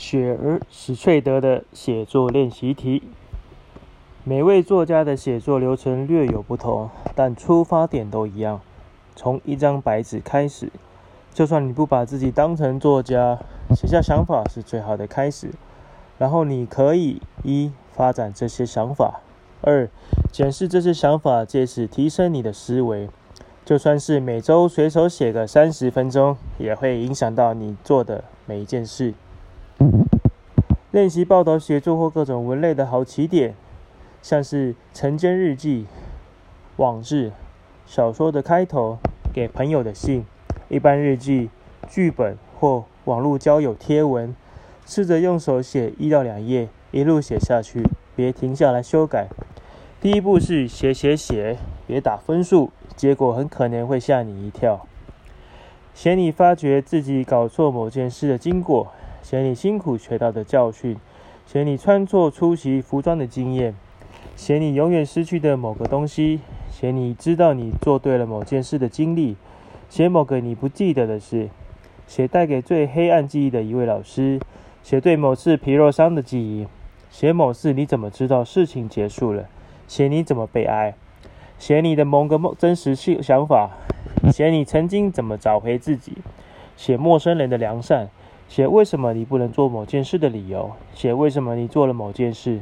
雪儿史翠德的写作练习题。每位作家的写作流程略有不同，但出发点都一样，从一张白纸开始。就算你不把自己当成作家，写下想法是最好的开始。然后你可以一发展这些想法，二检视这些想法，借此提升你的思维。就算是每周随手写个三十分钟，也会影响到你做的每一件事。练习报道写作或各种文类的好起点，像是晨间日记、网志、小说的开头、给朋友的信、一般日记、剧本或网络交友贴文，试着用手写一到两页，一路写下去，别停下来修改。第一步是写写写，别打分数，结果很可能会吓你一跳。写你发觉自己搞错某件事的经过。写你辛苦学到的教训，写你穿错出席服装的经验，写你永远失去的某个东西，写你知道你做对了某件事的经历，写某个你不记得的事，写带给最黑暗记忆的一位老师，写对某次皮肉伤的记忆，写某次你怎么知道事情结束了，写你怎么被爱，写你的某个梦真实性想法，写你曾经怎么找回自己，写陌生人的良善。写为什么你不能做某件事的理由，写为什么你做了某件事，